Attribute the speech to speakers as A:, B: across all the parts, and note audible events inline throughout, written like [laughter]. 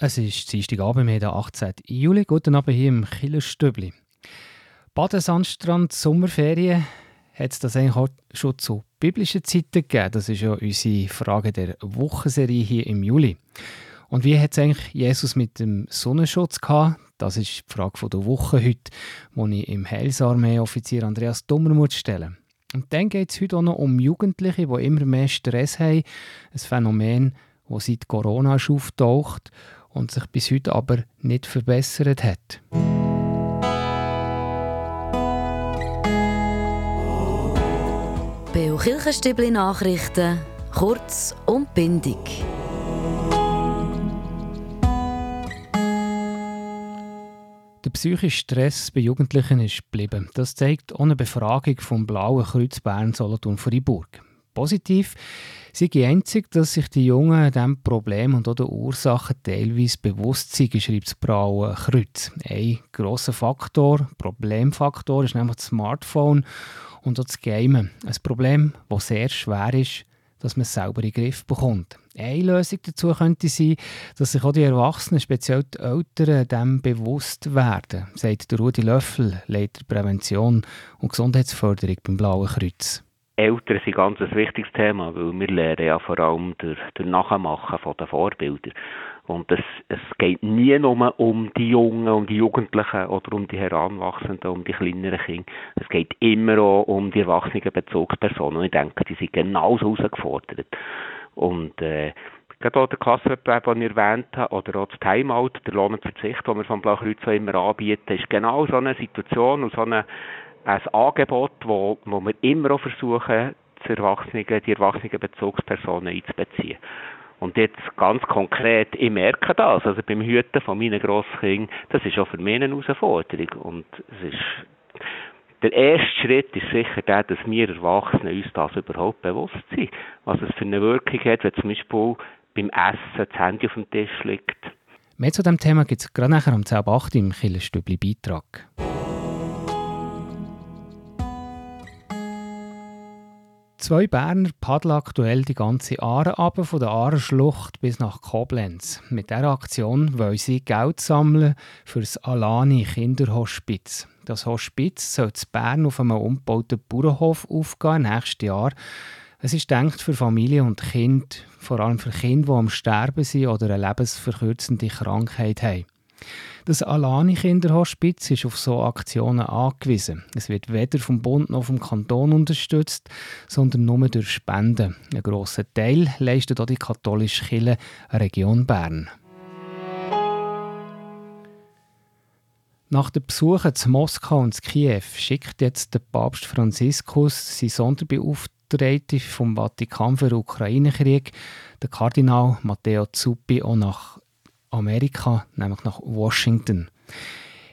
A: Es ist Dienstagabend, der 18. Juli. Guten Abend hier im Killerstübli. Badesandstrand, Sommerferien, hat es das eigentlich auch schon zu biblischen Zeiten gegeben? Das ist ja unsere Frage der Wochenserie hier im Juli. Und wie hat es eigentlich Jesus mit dem Sonnenschutz gehabt? Das ist die Frage der Woche heute, die ich im Heilsarmee-Offizier Andreas Dummer stellen Und dann geht es heute auch noch um Jugendliche, die immer mehr Stress haben. Ein Phänomen, das seit Corona auftaucht und sich bis heute aber nicht verbessert hat.
B: Beo Kirchenstibli Nachrichten, kurz und bindig.
A: Der psychische Stress bei Jugendlichen ist geblieben. Das zeigt eine Befragung vom Blauen Kreuz Bern Solothurn Freiburg. Positiv sei einzig, dass sich die Jungen diesem Problem und auch den Ursachen teilweise bewusst sind, schreibt das Blaue Kreuz. Ein grosser Faktor, Problemfaktor ist nämlich das Smartphone und auch das Gamen. Ein Problem, das sehr schwer ist, dass man es selber in den Griff bekommt. Eine Lösung dazu könnte sein, dass sich auch die Erwachsenen, speziell die Eltern, dem bewusst werden, sagt Rudi Löffel, Leiter Prävention und Gesundheitsförderung beim Blauen Kreuz.
C: Eltern sind ganz ein wichtiges Thema, weil wir lernen ja vor allem durch, durch Nachmachen von den Vorbildern. Und es, es geht nie nur um die Jungen, um die Jugendlichen oder um die Heranwachsenden, um die kleineren Kinder. Es geht immer auch um die erwachsenen Bezugspersonen. Und ich denke, die sind genauso herausgefordert. Und äh, gerade auch der Klassenwettbewerb, den ich erwähnt habe, oder auch das Timeout, der Lohnverzicht, den wir vom Blaukreuz immer anbieten, ist genau so eine Situation und so eine ein Angebot, wo, wo wir immer auch versuchen, die erwachsenen, die erwachsenen Bezugspersonen einzubeziehen. Und jetzt ganz konkret, ich merke das, also beim Hüten von meinen Grosskindern, das ist auch für mich eine Herausforderung. Und es ist, der erste Schritt ist sicher der, dass wir Erwachsenen uns das überhaupt bewusst sind. Was es für eine Wirkung hat, wenn zum Beispiel beim Essen das Handy auf dem Tisch liegt.
A: Mehr zu diesem Thema gibt es gerade nachher um 10.08 Uhr im Killerstübli Zwei Berner paddeln aktuell die ganze Aare ab, von der Aarenschlucht bis nach Koblenz. Mit dieser Aktion wollen sie Geld sammeln für das Alani Kinderhospiz. Das Hospiz soll in Bern auf einem umgebauten Bauernhof aufgehen nächstes Jahr. Es ist denkt für Familie und Kind, vor allem für Kinder, die am Sterben sind oder eine lebensverkürzende Krankheit haben. Das Alani Kinderhospiz ist auf so Aktionen angewiesen. Es wird weder vom Bund noch vom Kanton unterstützt, sondern nur durch Spenden. Ein grosser Teil leistet auch die katholische Kirche Region Bern. Nach den Besuchen zu Moskau und zu Kiew schickt jetzt der Papst Franziskus seinen Sonderbeauftragten vom Vatikan für den Ukraine-Krieg, der Kardinal Matteo Zuppi, auch nach Amerika, nämlich nach Washington.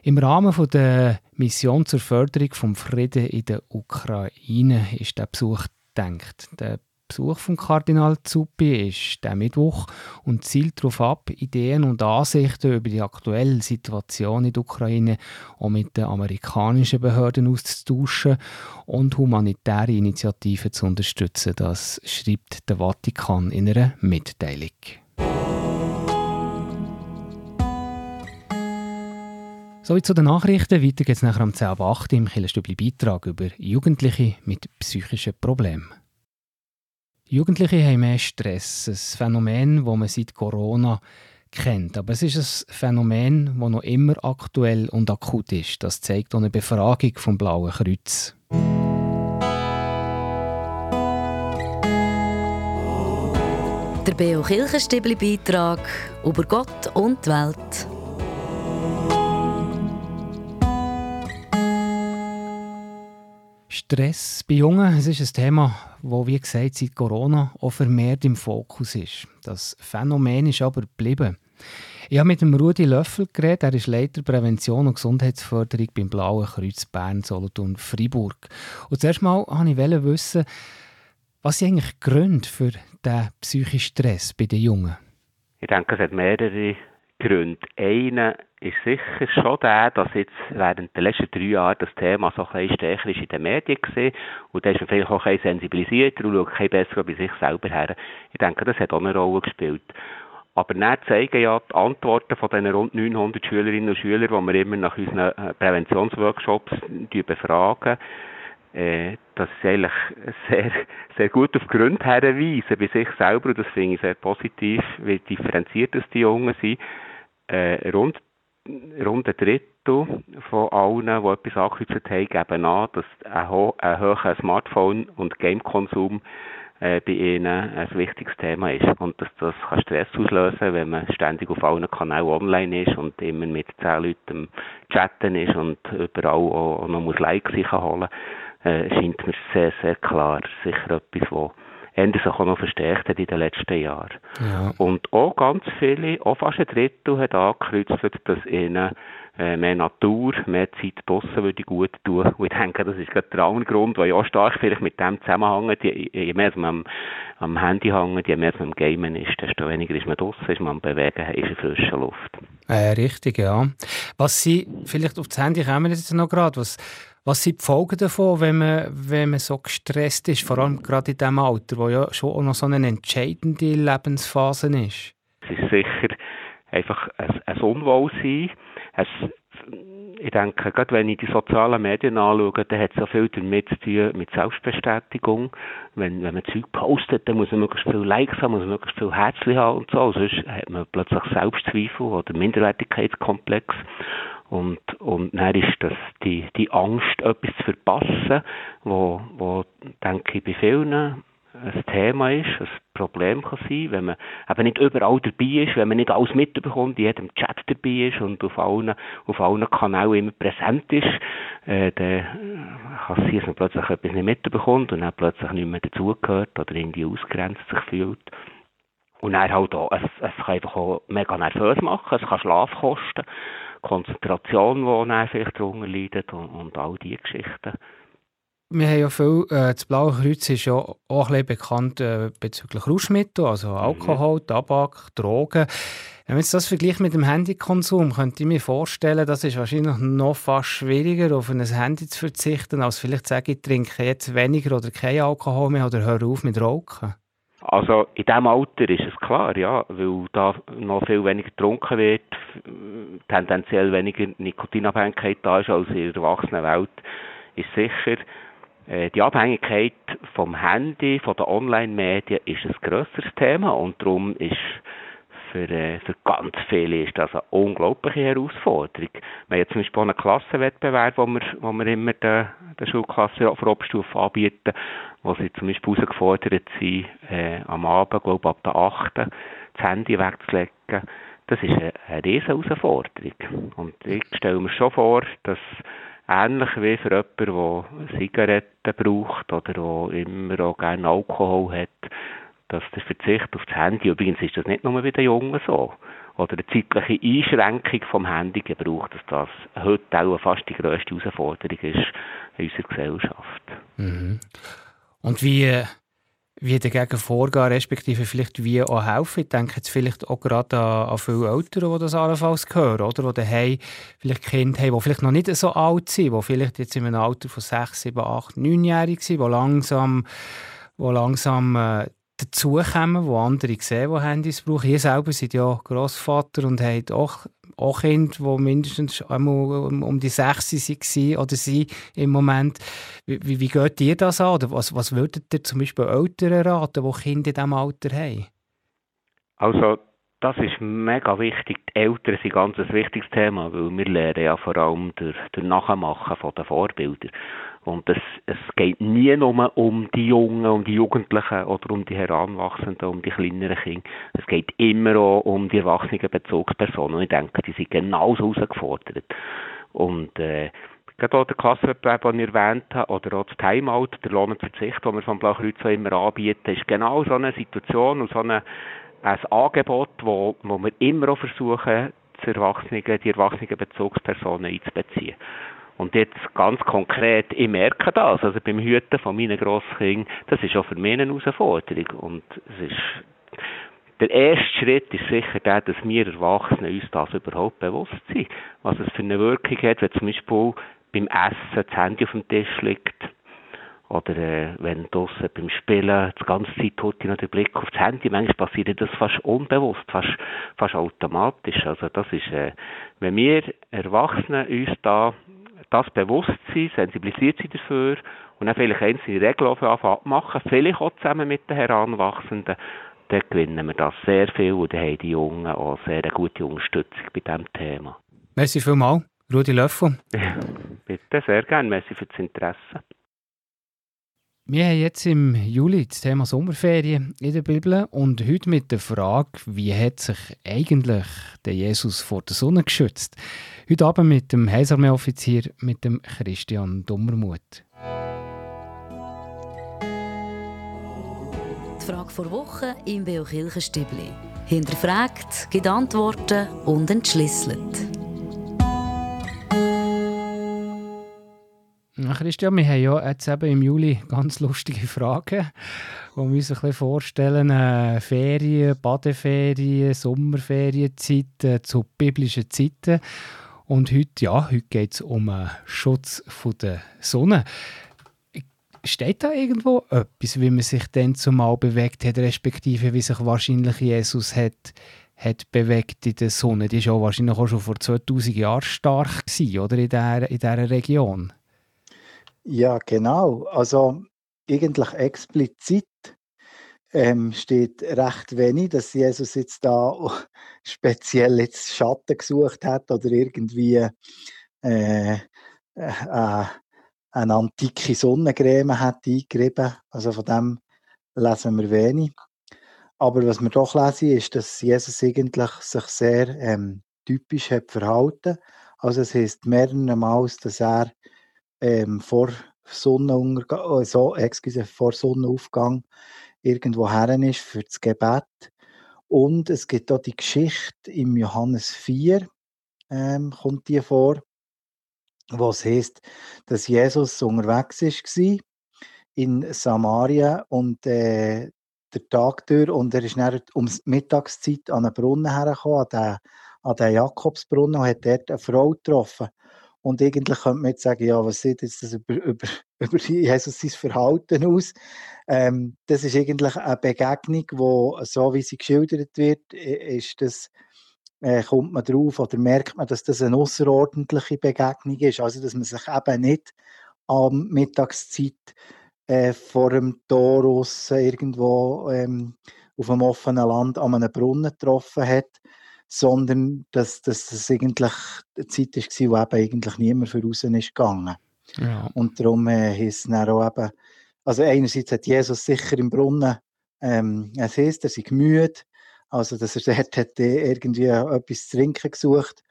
A: Im Rahmen der Mission zur Förderung des Frieden in der Ukraine ist der Besuch gedacht. Der Besuch von Kardinal Zuppi ist der Mittwoch und zielt darauf ab, Ideen und Ansichten über die aktuelle Situation in der Ukraine auch mit den amerikanischen Behörden auszutauschen und humanitäre Initiativen zu unterstützen. Das schreibt der Vatikan in einer Mitteilung. So zu den Nachrichten. Weiter geht es nachher um 10 ab 8 im Killerstübli Beitrag über Jugendliche mit psychischen Problemen. Jugendliche haben mehr Stress, ein Phänomen, das man seit Corona kennt. Aber es ist ein Phänomen, das noch immer aktuell und akut ist. Das zeigt auch eine Befragung vom Blauen Kreuz.
B: Der Beo Kirchenstibli Beitrag über Gott und die Welt.
A: Stress bei Jungen, es ist ein Thema, das, wie gesagt, seit Corona auch vermehrt im Fokus ist. Das Phänomen ist aber geblieben. Ich habe mit dem Rudi Löffel geredet, er ist Leiter Prävention und Gesundheitsförderung beim Blauen Kreuz Bern, Solothurn, Freiburg. Und zuerst mal wollte ich wissen, was sind eigentlich die Gründe für den psychischen Stress bei den Jungen?
C: Ich denke, es hat mehrere Gründe. Einer ist sicher schon der, dass jetzt während der letzten drei Jahre das Thema so ein bisschen stärker ist in den Medien gesehen und da ist man vielleicht auch ein bisschen sensibilisiert und schaut ein besser bei sich selber her. Ich denke, das hat auch eine Rolle gespielt. Aber dann zeigen ja die Antworten von diesen rund 900 Schülerinnen und Schülern, die wir immer nach unseren äh, Präventionsworkshops befragen, äh, dass sie eigentlich sehr, sehr gut auf Gründe herweisen bei sich selber, und das finde ich sehr positiv, wie differenziert das die Jungen sind. Äh, rund, rund ein Drittel von allen, die etwas angekreuzt haben, geben an, dass ein, ho ein hoher Smartphone- und Gamekonsum äh, bei ihnen ein wichtiges Thema ist und dass das kann Stress auslösen wenn man ständig auf allen Kanälen online ist und immer mit zehn Leuten chatten ist und überall auch, auch noch Likes sich holen äh, scheint mir sehr, sehr klar. Sicher etwas, was eher sich auch noch verstärkt hat in den letzten Jahren. Ja. Und auch ganz viele, auch fast ein Drittel hat angekreuzt, dass ihnen äh, mehr Natur, mehr Zeit draussen würde gut tun. Und ich denke, das ist gerade der andere Grund, der ja auch stark vielleicht mit dem zusammenhängt. Je, je mehr man am, am Handy hängt, je mehr man am Gamen ist, desto weniger ist man draussen, ist man am Bewegen, ist in frischer Luft.
A: Äh, richtig, ja. Was Sie, vielleicht auf das Handy kommen jetzt noch gerade, was was sind die Folgen davon, wenn man, wenn man so gestresst ist, vor allem gerade in diesem Alter, wo ja schon auch noch so eine entscheidende Lebensphase ist?
C: Es ist sicher einfach ein, ein Unwohlsein. Es, ich denke, gerade wenn ich die sozialen Medien anschaue, dann hat es so viel damit zu tun mit Selbstbestätigung. Wenn, wenn man Zeug postet, dann muss man möglichst viel Likes haben, muss man möglichst viel Herzchen haben und so. Sonst hat man plötzlich Selbstzweifel oder Minderwertigkeitskomplex. Und, und dann ist das die, die Angst, etwas zu verpassen, wo, wo, denke ich, bei vielen ein Thema ist, ein Problem kann sein, wenn man eben nicht überall dabei ist, wenn man nicht alles mitbekommt, in jedem Chat dabei ist und auf allen, auf allen Kanälen immer präsent ist, äh, dann kann es sein, dass man plötzlich etwas nicht mitbekommt und dann plötzlich nicht mehr dazugehört oder irgendwie ausgrenzt sich fühlt. Und dann halt auch, es, es kann einfach auch mega nervös machen, es kann Schlaf kosten. Konzentration, die dann vielleicht darunter leidet und, und all diese Geschichten.
A: Wir haben ja viel, äh, das Blaue Kreuz ist ja auch ein bisschen bekannt äh, bezüglich Rauschmittel, also mhm. Alkohol, mhm. Tabak, Drogen. Wenn man jetzt das vergleicht mit dem Handykonsum, könnte ich mir vorstellen, das ist wahrscheinlich noch fast schwieriger, auf ein Handy zu verzichten, als vielleicht sagen, ich trinke jetzt weniger oder kein Alkohol mehr oder höre auf mit Rauchen.
C: Also in diesem Alter ist es klar, ja, weil da noch viel weniger getrunken wird, tendenziell weniger Nikotinabhängigkeit da ist als in der Erwachsenenwelt, ist sicher, äh, die Abhängigkeit vom Handy, von den Online-Medien ist ein grösseres Thema und darum ist für, äh, für ganz viele ist das eine unglaubliche Herausforderung. Wir haben zum Beispiel einen Klassenwettbewerb, wo wir, wo wir immer der, der Schulklasse auf der Oberstufe anbieten, wo sie zum Beispiel herausgefordert sind, äh, am Abend, glaube ab der 8. das Handy wegzulegen. Das ist eine, eine riesige Herausforderung. Und ich stelle mir schon vor, dass ähnlich wie für jemanden, der Zigaretten braucht oder der immer auch gerne Alkohol hat, dass der Verzicht auf das Handy, übrigens ist das nicht nur bei den Jungen so, oder eine zeitliche Einschränkung vom Handygebrauch, dass das heute auch fast die grösste Herausforderung ist in unserer Gesellschaft.
A: Mhm. Und wie, wie dagegen vorgehen, respektive vielleicht wie auch helfen? Ich denke jetzt vielleicht auch gerade an, viele Eltern, die das allenfalls hören, oder? Die daheim vielleicht Kinder haben, die vielleicht noch nicht so alt sind, die vielleicht jetzt in einem Alter von 6, 7, 8, 9-jährig sind, die langsam, wo langsam äh, dazukommen, wo andere sehen, die Handys brauchen. Ihr selber seid ja Grossvater und habt auch, auch Kinder, die mindestens um die sechs waren oder sie im Moment. Wie, wie, wie geht ihr das an? Oder was, was würdet ihr zum Beispiel Eltern raten, die Kinder in diesem Alter haben?
C: Also das ist mega wichtig. Die Eltern sind ganz ein wichtiges Thema, weil wir lernen ja vor allem durch, durch Nachmachen von den Vorbildern. Und es, es geht nie nur um die Jungen, um die Jugendlichen oder um die Heranwachsenden, um die kleineren Kinder. Es geht immer auch um die erwachsenen Bezugspersonen. Und ich denke, die sind genauso herausgefordert. Und äh, gerade auch der Klassenwettbewerb, den ich erwähnt habe, oder auch das Timeout, der Lohnverzicht, den wir vom Blaukreuz immer anbieten, ist genau so eine Situation und so eine, ein Angebot, wo, wo wir immer auch versuchen, die erwachsenen, die erwachsenen Bezugspersonen einzubeziehen. Und jetzt ganz konkret, ich merke das, also beim Hüten von meinen Grosskindern, das ist auch für mich eine Herausforderung. Und es ist, der erste Schritt ist sicher der, dass wir Erwachsenen uns das überhaupt bewusst sind. Was es für eine Wirkung hat, wenn zum Beispiel beim Essen das Handy auf dem Tisch liegt oder äh, wenn draussen beim Spielen die ganze Zeit hat noch den Blick aufs Handy, manchmal passiert das fast unbewusst, fast, fast automatisch. Also das ist, äh, wenn wir Erwachsenen uns da das bewusst sind, sensibilisiert sind dafür und dann vielleicht einzelne Regeln abmachen, vielleicht auch zusammen mit den Heranwachsenden, dann gewinnen wir das sehr viel und dann haben die Jungen auch sehr eine gute Unterstützung bei diesem Thema.
A: Merci vielmals, Rudi Löffel.
C: Bitte, sehr gerne. Merci für das Interesse.
A: Wir haben jetzt im Juli das Thema Sommerferien in der Bibel und heute mit der Frage, wie hat sich eigentlich der Jesus vor der Sonne geschützt? Heute Abend mit dem Heilsarmee-Offizier, mit dem Christian Dummermuth.
B: Die Frage vor Woche im Beo Kirchenstübli. Hinterfragt, gibt Antworten und entschlüsselt.
A: Christian, wir haben ja jetzt eben im Juli ganz lustige Fragen, wo wir uns ein bisschen vorstellen, äh, Ferien, Badeferien, Sommerferienzeit äh, zu biblischen Zeiten. Und heute, ja, heute geht es um den Schutz der Sonne. Steht da irgendwo etwas, wie man sich dann zumal bewegt hat, respektive wie sich wahrscheinlich Jesus hat, hat bewegt in der Sonne? Die war ja wahrscheinlich auch schon vor 2000 Jahren stark gewesen, oder, in dieser, in dieser Region.
D: Ja, genau. Also eigentlich explizit ähm, steht recht wenig, dass Jesus jetzt da [laughs] speziell jetzt Schatten gesucht hat oder irgendwie äh, äh, eine antike Sonnencreme hat eingerieben. Also von dem lesen wir wenig. Aber was wir doch lesen, ist, dass Jesus eigentlich sich sehr ähm, typisch hat verhalten. Also es heißt mehrmals, dass er ähm, vor Sonnenuntergang, so, excuse, vor Sonnenaufgang irgendwo her ist für das Gebet. Und es gibt auch die Geschichte im Johannes 4, ähm, kommt die vor, wo es heißt, dass Jesus unterwegs war in Samaria und äh, der Tag durch und er ist dann um die Mittagszeit an einen Brunnen hergekommen, an den, an den Jakobsbrunnen und hat dort eine Frau getroffen. Und eigentlich könnte man jetzt sagen, ja, was sieht jetzt das über, [laughs] über, über Jesus sein Verhalten aus? Ähm, das ist eigentlich eine Begegnung, wo so wie sie geschildert wird, ist das, äh, kommt man drauf oder merkt man, dass das eine außerordentliche Begegnung ist. Also, dass man sich eben nicht am Mittagszeit äh, vor dem Tor irgendwo ähm, auf einem offenen Land an einem Brunnen getroffen hat, sondern dass, dass das eigentlich eine Zeit war, wo eben eigentlich niemand für raus ist gegangen. Ja. Und darum äh, ist es dann auch eben, also einerseits hat Jesus sicher im Brunnen, ähm, es heisst, er sei müde, also dass er [laughs] dort hat irgendwie etwas zu trinken gesucht,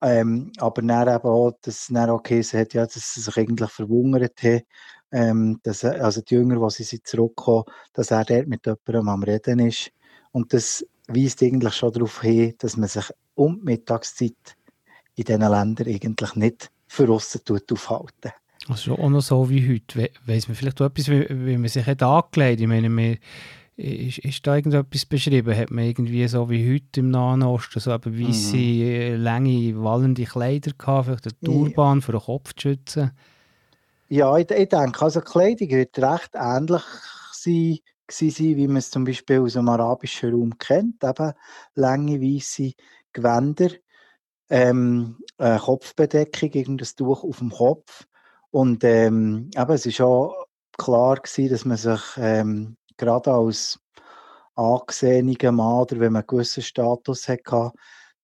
D: ähm, aber dann eben auch, dass es dann auch geheißen hat, ja, dass sie sich eigentlich verwundert haben, ähm, dass er, also die Jünger, die sie sind zurückgekommen, dass er dort mit jemandem am Reden ist. Und das weist eigentlich schon darauf hin, dass man sich um die Mittagszeit in diesen Ländern eigentlich nicht für aussen aufhalten.
A: Also auch noch so wie heute. Weiss man vielleicht auch etwas, wie, wie man sich hat angelegt? Ich meine, man, ist, ist da irgendetwas beschrieben? Hat man irgendwie so wie heute im Nahen Osten so eben weisse, mhm. lange, wallende Kleider gehabt, vielleicht eine Turban für den Kopf zu schützen?
D: Ja, ich, ich denke, also Kleidung wird recht ähnlich sein gewesen, wie man es zum Beispiel aus dem arabischen Raum kennt, eben lange weiße Gewänder, ähm, eine Kopfbedeckung, irgendein Tuch auf dem Kopf. Und ähm, eben, es ist auch klar gewesen, dass man sich ähm, gerade als angesehener Mann oder wenn man einen gewissen Status hatte,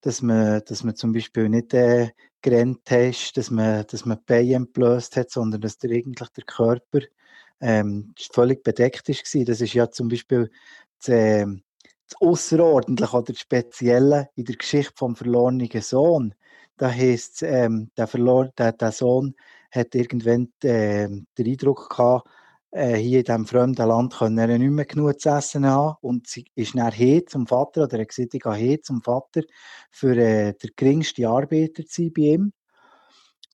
D: dass man, dass man zum Beispiel nicht äh, gerannt hat, dass man, dass man die Beine entblößt hat, sondern dass der eigentlich der Körper ähm, völlig bedeckt war. Das ist ja zum Beispiel das, äh, das Außerordentliche oder das Spezielle in der Geschichte vom verlorenen Sohn. Da heisst ähm, der, verlor der, der Sohn hat irgendwann äh, den Eindruck gehabt, äh, hier in diesem fremden Land können er nicht mehr genug zu essen haben und sie ist dann hin zum Vater oder er gesagt, ich gehe hin zum Vater für äh, der geringste Arbeiter zu sein bei ihm.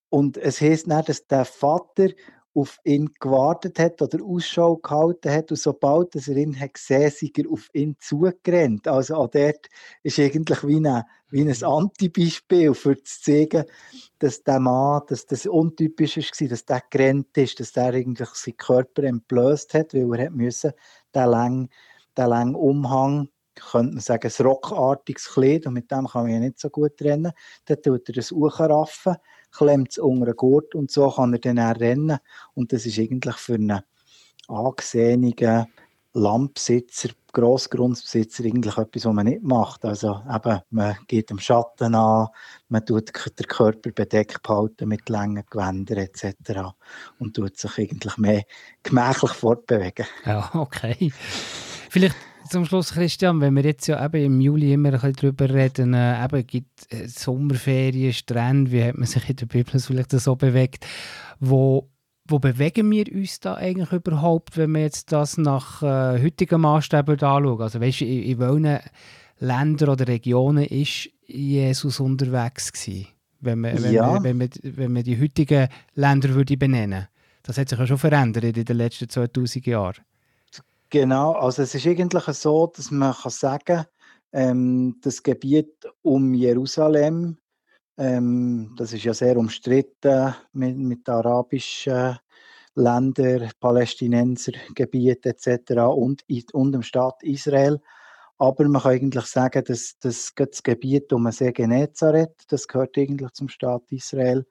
D: Und es heisst dann, dass der Vater auf ihn gewartet hat oder Ausschau gehalten hat und sobald er ihn hat gesehen, ist er auf ihn zugerannt. Also auch dort ist eigentlich wie, eine, wie ein mhm. Antibeispiel für zu zeigen, dass der Mann, dass das untypisch war, dass der gerannt ist, dass der eigentlich seinen Körper entblößt hat, weil er hat müssen den langen, den langen Umhang könnte man sagen, ein rockartiges Kleid, und mit dem kann man ja nicht so gut rennen. Dann tut er das hochraffen, klemmt es unter den Gurt und so kann er dann auch rennen. Und das ist eigentlich für einen angesehenen Landbesitzer, Grossgrundbesitzer eigentlich etwas, was man nicht macht. Also eben, man geht dem Schatten an, man tut den Körper bedeckt behalten mit langen Gewändern etc. und tut sich eigentlich mehr gemächlich fortbewegen.
A: Ja, okay. Vielleicht zum Schluss, Christian, wenn wir jetzt ja eben im Juli immer ein bisschen darüber reden, äh, eben gibt äh, Sommerferien, Strände, wie hat man sich in der Bibel vielleicht so bewegt, wo, wo bewegen wir uns da eigentlich überhaupt, wenn wir jetzt das nach äh, heutigen Maßstäben anschauen? Also weißt du, in, in welchen Ländern oder Regionen ist Jesus unterwegs gewesen? Wenn man, wenn, ja. man, wenn, man, wenn man die heutigen Länder würde benennen Das hat sich ja schon verändert in den letzten 2000 Jahren.
D: Genau, also es ist eigentlich so, dass man kann sagen ähm, das Gebiet um Jerusalem, ähm, das ist ja sehr umstritten mit, mit arabischen Ländern, Palästinensergebiet etc. und, und dem Staat Israel. Aber man kann eigentlich sagen, dass, dass das Gebiet um See Genezareth, das gehört eigentlich zum Staat Israel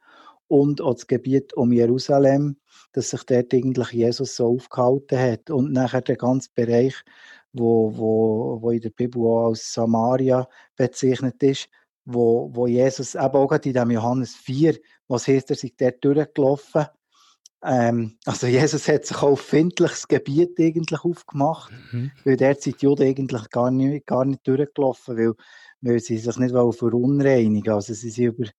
D: und auch das Gebiet um Jerusalem, dass sich dort eigentlich Jesus so aufgehalten hat. Und nachher der ganze Bereich, wo, wo, wo in der Bibel auch als Samaria bezeichnet ist, wo, wo Jesus, eben auch in dem Johannes 4, was heißt, er sei dort durchgelaufen. Ähm, also Jesus hat sich auf findliches Gebiet eigentlich aufgemacht, mhm. weil dort sind die Juden eigentlich gar nicht, gar nicht durchgelaufen, weil, weil sie sich nicht verunreinigen Also sie sind über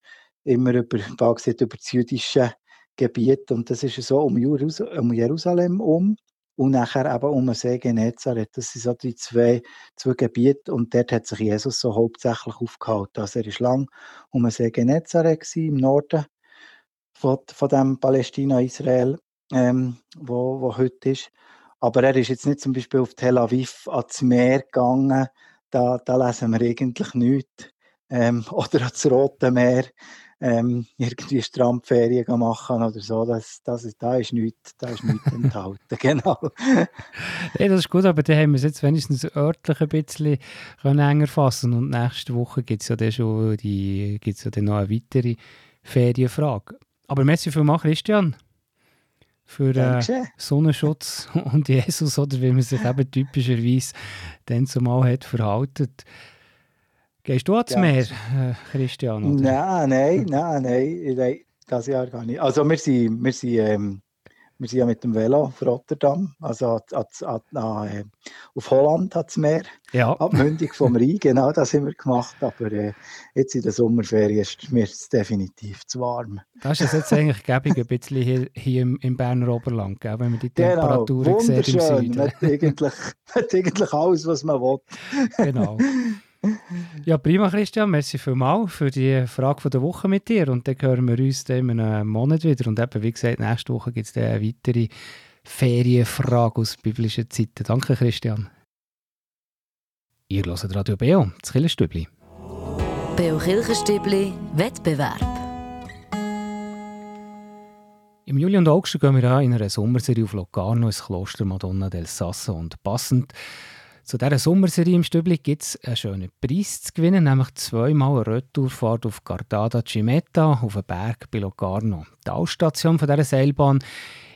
D: immer über, gesagt, über das jüdische Gebiet und das ist so um, Jerusalem um und nachher eben um den See Genezareth. Das sind so die zwei, zwei Gebiete und dort hat sich Jesus so hauptsächlich aufgehalten. Also er war lang um den See Genezareth im Norden von, von dem Palästina-Israel, ähm, wo, wo heute ist. Aber er ist jetzt nicht zum Beispiel auf Tel Aviv ans Meer gegangen, da, da lesen wir eigentlich nichts. Ähm, [laughs] oder ans Rote Meer ähm, irgendwie Strandferien machen oder so, das, das, da ist nichts, da ist nichts [laughs] enthalten, genau.
A: ja, das ist gut, aber da haben wir es jetzt wenigstens örtlich ein bisschen enger fassen und nächste Woche gibt es ja dann schon die, gibt's ja dann noch eine weitere Ferienfrage. Aber merci vielmals, Christian für äh, Sonnenschutz [laughs] und Jesus, oder wie man sich eben typischerweise dann zumal hat verhalten. Gehst du ans ja. Meer, äh, Christian?
D: Oder? Nein, nein, nein, nein, nein, das Jahr gar nicht. Also wir sind, wir sind, ähm, wir sind ja mit dem Velo auf Rotterdam, also an, an, an, äh, auf Holland hat es Meer, ja. Abmündung vom Rhein, genau das haben wir gemacht, aber äh, jetzt in der Sommerferien ist mir definitiv zu warm.
A: Das ist jetzt eigentlich gäbig ein bisschen hier, hier im, im Berner Oberland, gell, wenn man die genau, Temperaturen genau, sieht im Süden.
D: Man hat eigentlich, [laughs] hat eigentlich alles, was man will.
A: Genau. Ja, prima, Christian. Merci vielmals für die Frage der Woche mit dir. Und dann hören wir uns dann in einem Monat wieder. Und eben, wie gesagt, nächste Woche gibt es eine weitere Ferienfrage aus biblischen Zeiten. Danke, Christian. Ihr hört Radio Beo, das Kirchenstübli.
B: Beo Kirchenstübli, Wettbewerb.
A: Im Juli und August gehen wir in einer Sommerserie auf Locarno ins Kloster Madonna del Sasso und passend zu dieser Sommerserie im Stübli gibt es einen schönen Preis zu gewinnen, nämlich zweimal eine Retourfahrt auf Gardada Cimetta auf den Berg bei Locarno. Die Ausstation dieser Seilbahn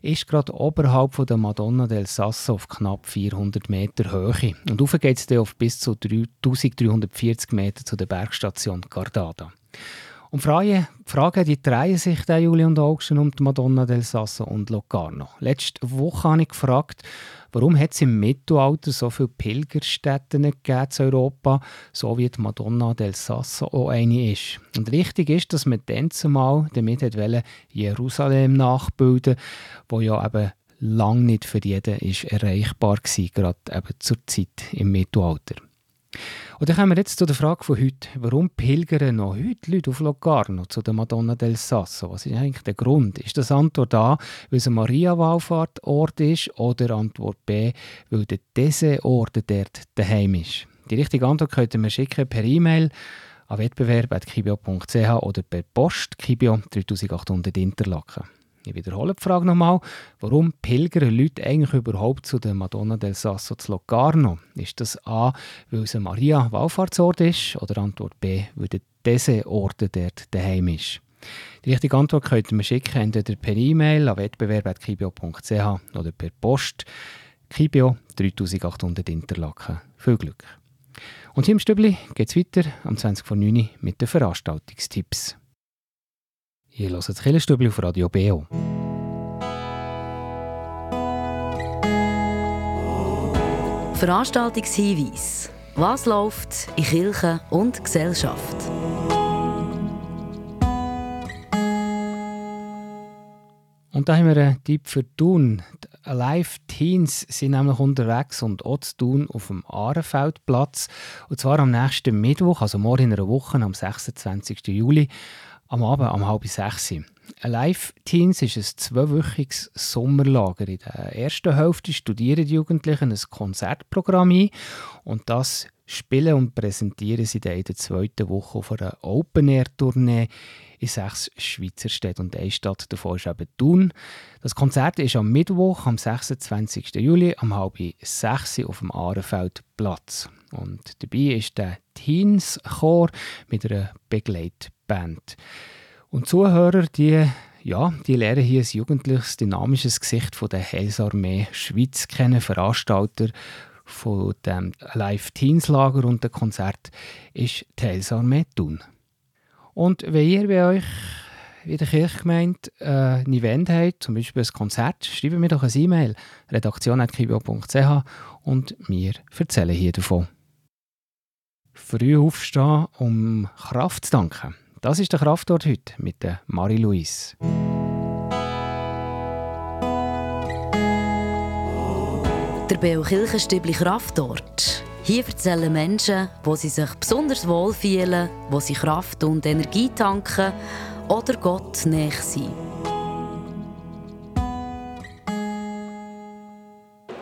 A: ist gerade oberhalb von der Madonna del Sasso auf knapp 400 Meter Höhe. Und rauf geht es dann auf bis zu 1340 Meter zu der Bergstation Gardada. Und Fragen, Fragen die drehen sich der Juli und August um die Madonna del Sasso und Locarno. Letzte Woche habe ich gefragt, warum hat es im Mittelalter so viele Pilgerstätten gegeben in Europa, so wie die Madonna del Sasso auch eine ist. Und richtig ist, dass man dann zumal damit wollte, Jerusalem nachbilden, wo ja eben lang nicht für jeden ist erreichbar war, gerade eben zur Zeit im Mittelalter. Und dann kommen wir jetzt zu der Frage von heute. Warum pilgern noch heute Leute auf Locarno zu der Madonna del Sasso? Was ist eigentlich der Grund? Ist das Antwort A, weil es ein Maria-Wallfahrtort ist? Oder Antwort B, weil der Ort dort daheim ist? Die richtige Antwort könnt ihr mir schicken per E-Mail an wettbewerb.kibio.ch oder per Post Kibio 3800 Interlaken. Ich wiederhole die Frage nochmal. Warum pilgern Leute eigentlich überhaupt zu der Madonna del Sasso zu Locarno? Ist das A, weil es ein Maria-Wallfahrtsort ist? Oder Antwort B, weil dieser Ort dort daheim ist? Die richtige Antwort könnt ihr mir schicken, entweder per E-Mail an wettbewerb.kibio.ch oder per Post. Kibio 3800 Interlaken. Viel Glück! Und hier im Stübli geht es weiter am 20 von 9 mit den Veranstaltungstipps. Ihr hört das Killerstübli auf Radio BO.
B: Veranstaltungshinweis. Was läuft in Kirche und Gesellschaft?
A: Und da haben wir einen Tipp für Thun. Die Alive Teens sind nämlich unterwegs und auch zu Thun auf dem Ahrenfeldplatz. Und zwar am nächsten Mittwoch, also morgen in einer Woche, am 26. Juli, am Abend um halb sechs. Alive Teens ist ein zweiwöchiges Sommerlager. In der ersten Hälfte studieren die Jugendlichen ein Konzertprogramm ein und das spielen und präsentieren sie dann in der zweiten Woche auf einer Open-Air-Tournee in sechs Schweizer Städten und eine Stadt davon ist eben Thun. Das Konzert ist am Mittwoch, am 26. Juli, um halb sechs auf dem Ahrenfeldplatz. Und dabei ist der Teens-Chor mit einer Begleitband. Und Zuhörer, die, ja, die lernen hier ein jugendliches, dynamisches Gesicht von der Heilsarmee Schweiz kennen, Veranstalter von dem Live Teens Lager und dem Konzert ist die Heilsarmee Thun. Und wenn ihr bei euch in der Kirchgemeinde äh, ein Event habt, zum Beispiel ein Konzert, schreibt mir doch eine E-Mail, redaktion.kibio.ch und wir erzählen hier davon. Früh aufstehen, um Kraft zu danken. Das ist der Kraftort heute mit der Marie-Louise.
B: Der Beo Kirchenstübli Kraftort. Hier erzählen Menschen, wo sie sich besonders wohl fühlen, wo sie Kraft und Energie tanken oder Gott näher sind.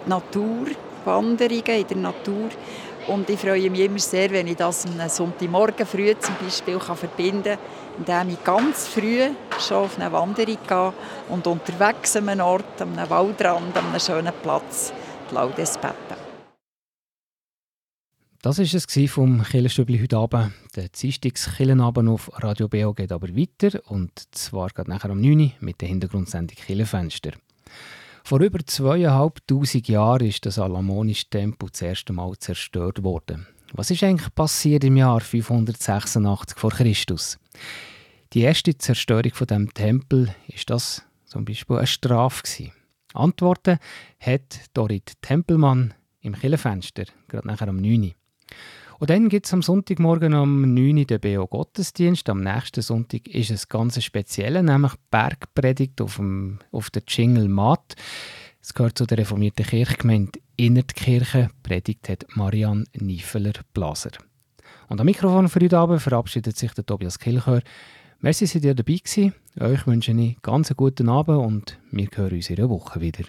E: Natur, Wanderungen in der Natur. Und ich freue mich immer sehr, wenn ich das am Sonntagmorgen früh zum Beispiel kann verbinden kann, indem ich ganz früh schon auf eine Wanderung gehe und unterwegs an einem Ort, an einem Waldrand, an einem schönen Platz die Laudes beten.
A: Das war es vom Killenstübli heute Abend. Der Dienstagskillenabend auf Radio BO geht aber weiter und zwar geht nachher um 9 Uhr mit der Hintergrundsendung Killenfenster. Vor über zweieinhalbtausend Jahren ist das alamonische Tempel das erste Mal zerstört worden. Was ist eigentlich passiert im Jahr 586 vor Christus? Die erste Zerstörung von dem Tempel ist das zum Beispiel eine Strafe. Antworten hat Dorit Tempelmann im Killenfenster, gerade nachher um 9 Uhr. Und dann gibt es am Sonntagmorgen um 9 Uhr den BO Gottesdienst. Am nächsten Sonntag ist es ganz speziell, nämlich Bergpredigt auf, dem, auf der Jingle Mat. Es gehört zu der reformierten Kirchgemeinde Innertkirche. Predigt hat Marianne Niefeler-Blaser. Und am Mikrofon für heute Abend verabschiedet sich der Tobias Kilchör. Merci, dass ihr dabei gewesen. Euch wünsche ich ganz einen guten Abend und wir hören uns in einer Woche wieder.